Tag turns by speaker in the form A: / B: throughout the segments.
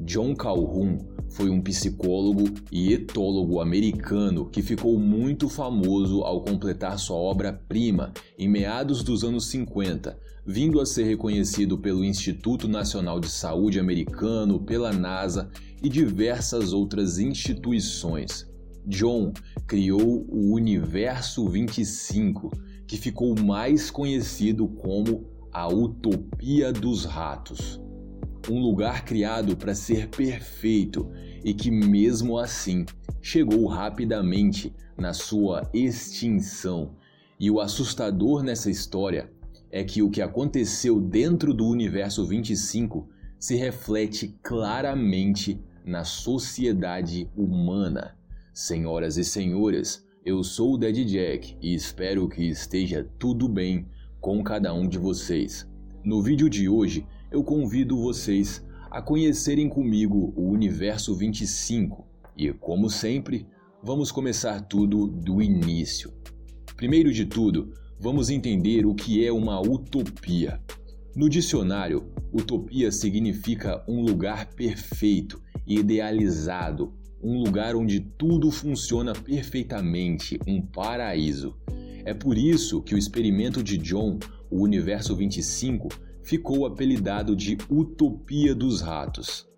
A: John Calhoun foi um psicólogo e etólogo americano que ficou muito famoso ao completar sua obra-prima em meados dos anos 50, vindo a ser reconhecido pelo Instituto Nacional de Saúde americano, pela NASA e diversas outras instituições. John criou o Universo 25, que ficou mais conhecido como a Utopia dos Ratos. Um lugar criado para ser perfeito e que, mesmo assim, chegou rapidamente na sua extinção. E o assustador nessa história é que o que aconteceu dentro do universo 25 se reflete claramente na sociedade humana. Senhoras e senhores, eu sou o Dead Jack e espero que esteja tudo bem com cada um de vocês. No vídeo de hoje, eu convido vocês a conhecerem comigo o Universo 25 e, como sempre, vamos começar tudo do início. Primeiro de tudo, vamos entender o que é uma utopia. No dicionário, utopia significa um lugar perfeito, idealizado, um lugar onde tudo funciona perfeitamente, um paraíso. É por isso que o experimento de John, o Universo 25, ficou apelidado de Utopia dos Ratos.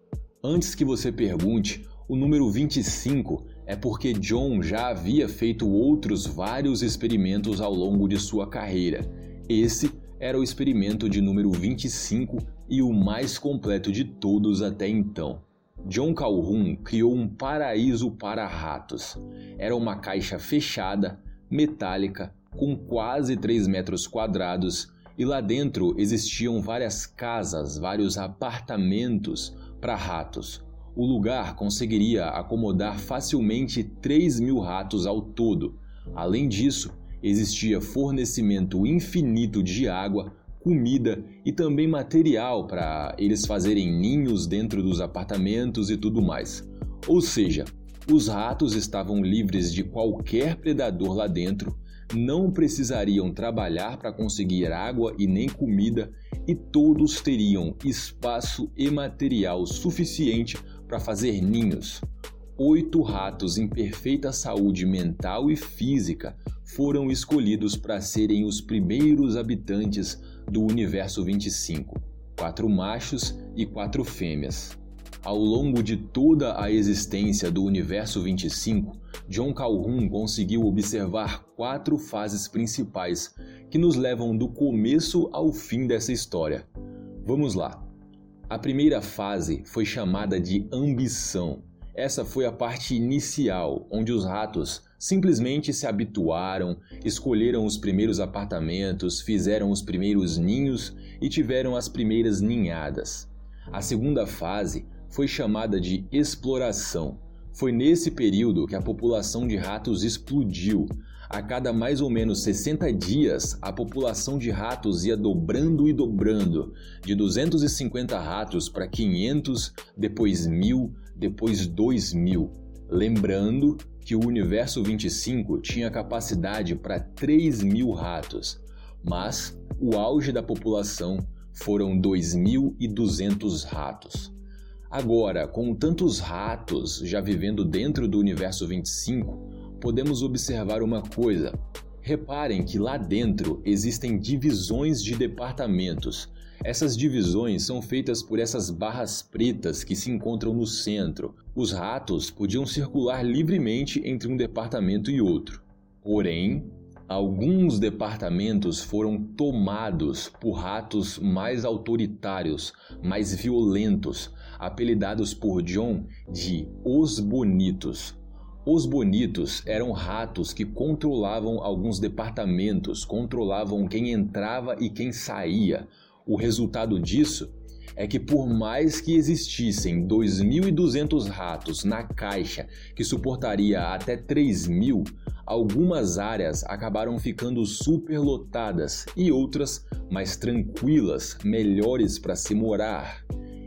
A: Antes que você pergunte, o número 25 é porque John já havia feito outros vários experimentos ao longo de sua carreira. Esse era o experimento de número 25 e o mais completo de todos até então. John Calhoun criou um paraíso para ratos. Era uma caixa fechada, metálica, com quase 3 metros quadrados, e lá dentro existiam várias casas, vários apartamentos para ratos. O lugar conseguiria acomodar facilmente 3 mil ratos ao todo. Além disso, existia fornecimento infinito de água, comida e também material para eles fazerem ninhos dentro dos apartamentos e tudo mais. Ou seja, os ratos estavam livres de qualquer predador lá dentro, não precisariam trabalhar para conseguir água e nem comida, e todos teriam espaço e material suficiente para fazer ninhos. Oito ratos em perfeita saúde mental e física foram escolhidos para serem os primeiros habitantes do Universo 25, quatro machos e quatro fêmeas. Ao longo de toda a existência do Universo 25, John Calhoun conseguiu observar quatro fases principais que nos levam do começo ao fim dessa história. Vamos lá. A primeira fase foi chamada de ambição. Essa foi a parte inicial, onde os ratos simplesmente se habituaram, escolheram os primeiros apartamentos, fizeram os primeiros ninhos e tiveram as primeiras ninhadas. A segunda fase foi chamada de exploração. Foi nesse período que a população de ratos explodiu. A cada mais ou menos 60 dias, a população de ratos ia dobrando e dobrando, de 250 ratos para 500, depois 1000, depois 2000. Lembrando que o Universo 25 tinha capacidade para 3 mil ratos, mas o auge da população foram 2.200 ratos. Agora, com tantos ratos já vivendo dentro do Universo 25, podemos observar uma coisa. Reparem que lá dentro existem divisões de departamentos essas divisões são feitas por essas barras pretas que se encontram no centro. Os ratos podiam circular livremente entre um departamento e outro. Porém, alguns departamentos foram tomados por ratos mais autoritários, mais violentos, apelidados por John de Os Bonitos. Os Bonitos eram ratos que controlavam alguns departamentos, controlavam quem entrava e quem saía. O resultado disso é que, por mais que existissem 2.200 ratos na caixa que suportaria até 3.000, algumas áreas acabaram ficando superlotadas e outras mais tranquilas, melhores para se morar.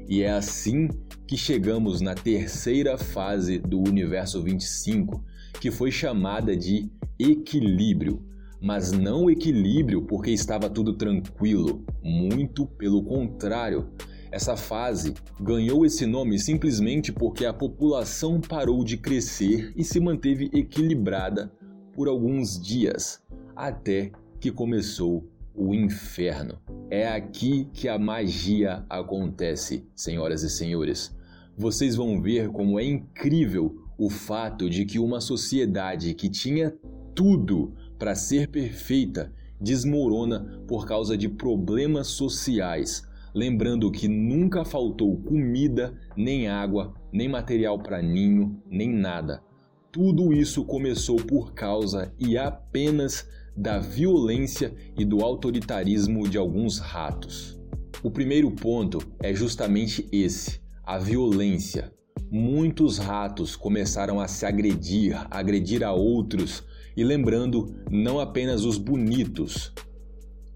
A: E é assim que chegamos na terceira fase do universo 25, que foi chamada de equilíbrio mas não equilíbrio porque estava tudo tranquilo, muito pelo contrário. Essa fase ganhou esse nome simplesmente porque a população parou de crescer e se manteve equilibrada por alguns dias, até que começou o inferno. É aqui que a magia acontece, senhoras e senhores. Vocês vão ver como é incrível o fato de que uma sociedade que tinha tudo para ser perfeita desmorona por causa de problemas sociais. Lembrando que nunca faltou comida, nem água, nem material para ninho, nem nada. Tudo isso começou por causa e apenas da violência e do autoritarismo de alguns ratos. O primeiro ponto é justamente esse: a violência. Muitos ratos começaram a se agredir, agredir a outros, e lembrando não apenas os bonitos.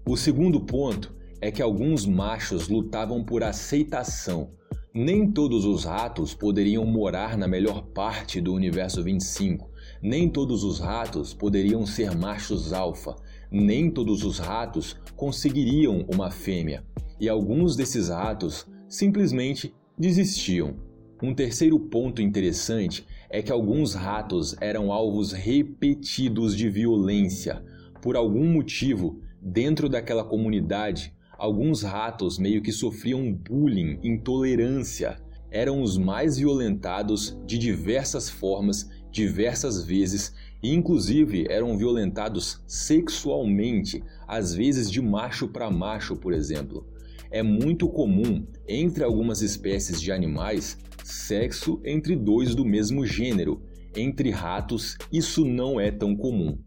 A: O segundo ponto é que alguns machos lutavam por aceitação. Nem todos os ratos poderiam morar na melhor parte do universo 25. Nem todos os ratos poderiam ser machos alfa. Nem todos os ratos conseguiriam uma fêmea. E alguns desses ratos simplesmente desistiam. Um terceiro ponto interessante é que alguns ratos eram alvos repetidos de violência. Por algum motivo, dentro daquela comunidade, alguns ratos meio que sofriam bullying, intolerância. Eram os mais violentados de diversas formas, diversas vezes, e inclusive eram violentados sexualmente, às vezes de macho para macho, por exemplo. É muito comum entre algumas espécies de animais sexo entre dois do mesmo gênero. Entre ratos, isso não é tão comum.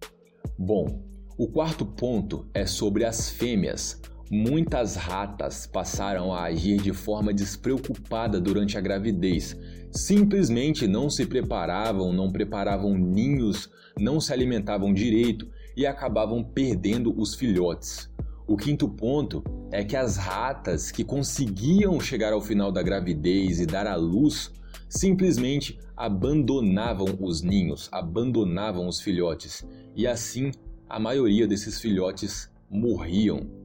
A: Bom, o quarto ponto é sobre as fêmeas. Muitas ratas passaram a agir de forma despreocupada durante a gravidez. Simplesmente não se preparavam, não preparavam ninhos, não se alimentavam direito e acabavam perdendo os filhotes. O quinto ponto é que as ratas que conseguiam chegar ao final da gravidez e dar à luz simplesmente abandonavam os ninhos, abandonavam os filhotes, e assim a maioria desses filhotes morriam.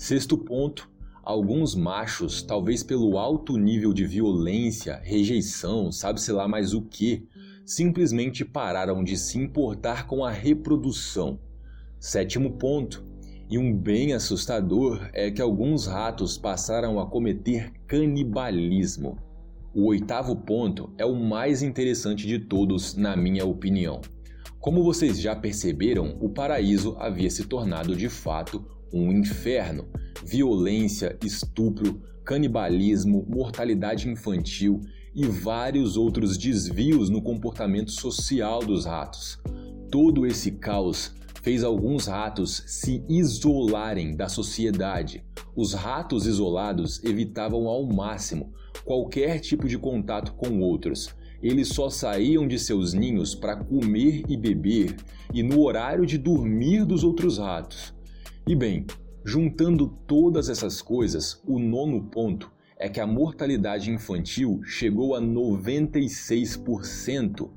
A: Sexto ponto, alguns machos, talvez pelo alto nível de violência, rejeição, sabe-se lá mais o que, simplesmente pararam de se importar com a reprodução. Sétimo ponto, e um bem assustador é que alguns ratos passaram a cometer canibalismo. O oitavo ponto é o mais interessante de todos, na minha opinião. Como vocês já perceberam, o paraíso havia se tornado de fato um inferno. Violência, estupro, canibalismo, mortalidade infantil e vários outros desvios no comportamento social dos ratos. Todo esse caos fez alguns ratos se isolarem da sociedade. Os ratos isolados evitavam ao máximo qualquer tipo de contato com outros. Eles só saíam de seus ninhos para comer e beber e no horário de dormir dos outros ratos. E bem, juntando todas essas coisas, o nono ponto é que a mortalidade infantil chegou a 96%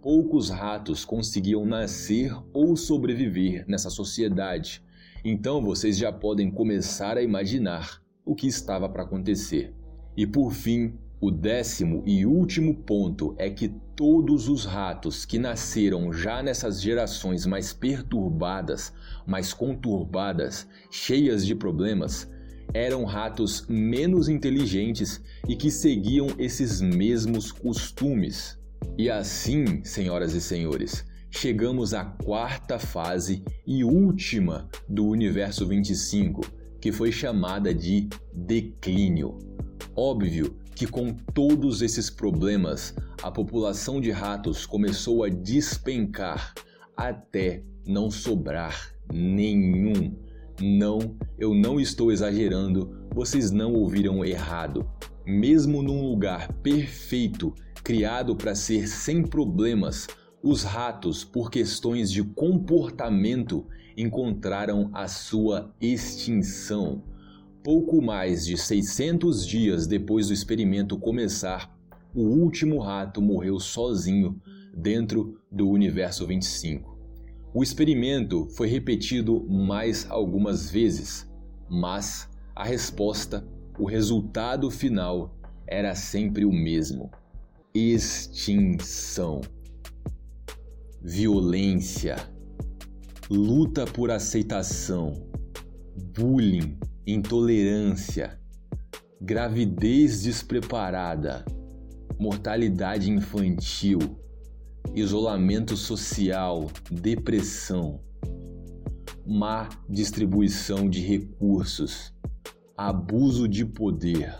A: poucos ratos conseguiam nascer ou sobreviver nessa sociedade. Então vocês já podem começar a imaginar o que estava para acontecer. E por fim, o décimo e último ponto é que todos os ratos que nasceram já nessas gerações mais perturbadas, mais conturbadas, cheias de problemas, eram ratos menos inteligentes e que seguiam esses mesmos costumes. E assim, senhoras e senhores, chegamos à quarta fase e última do universo 25, que foi chamada de declínio. Óbvio que com todos esses problemas, a população de ratos começou a despencar até não sobrar nenhum. Não, eu não estou exagerando, vocês não ouviram errado. Mesmo num lugar perfeito criado para ser sem problemas, os ratos, por questões de comportamento, encontraram a sua extinção. Pouco mais de 600 dias depois do experimento começar, o último rato morreu sozinho dentro do universo 25. O experimento foi repetido mais algumas vezes, mas a resposta o resultado final era sempre o mesmo: extinção. Violência, luta por aceitação, bullying, intolerância, gravidez despreparada, mortalidade infantil, isolamento social, depressão, má distribuição de recursos, abuso de poder,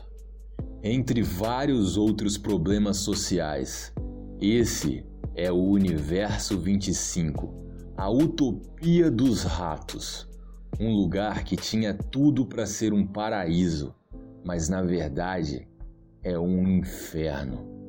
A: entre vários outros problemas sociais. Esse é o Universo 25, a utopia dos ratos, um lugar que tinha tudo para ser um paraíso, mas na verdade é um inferno.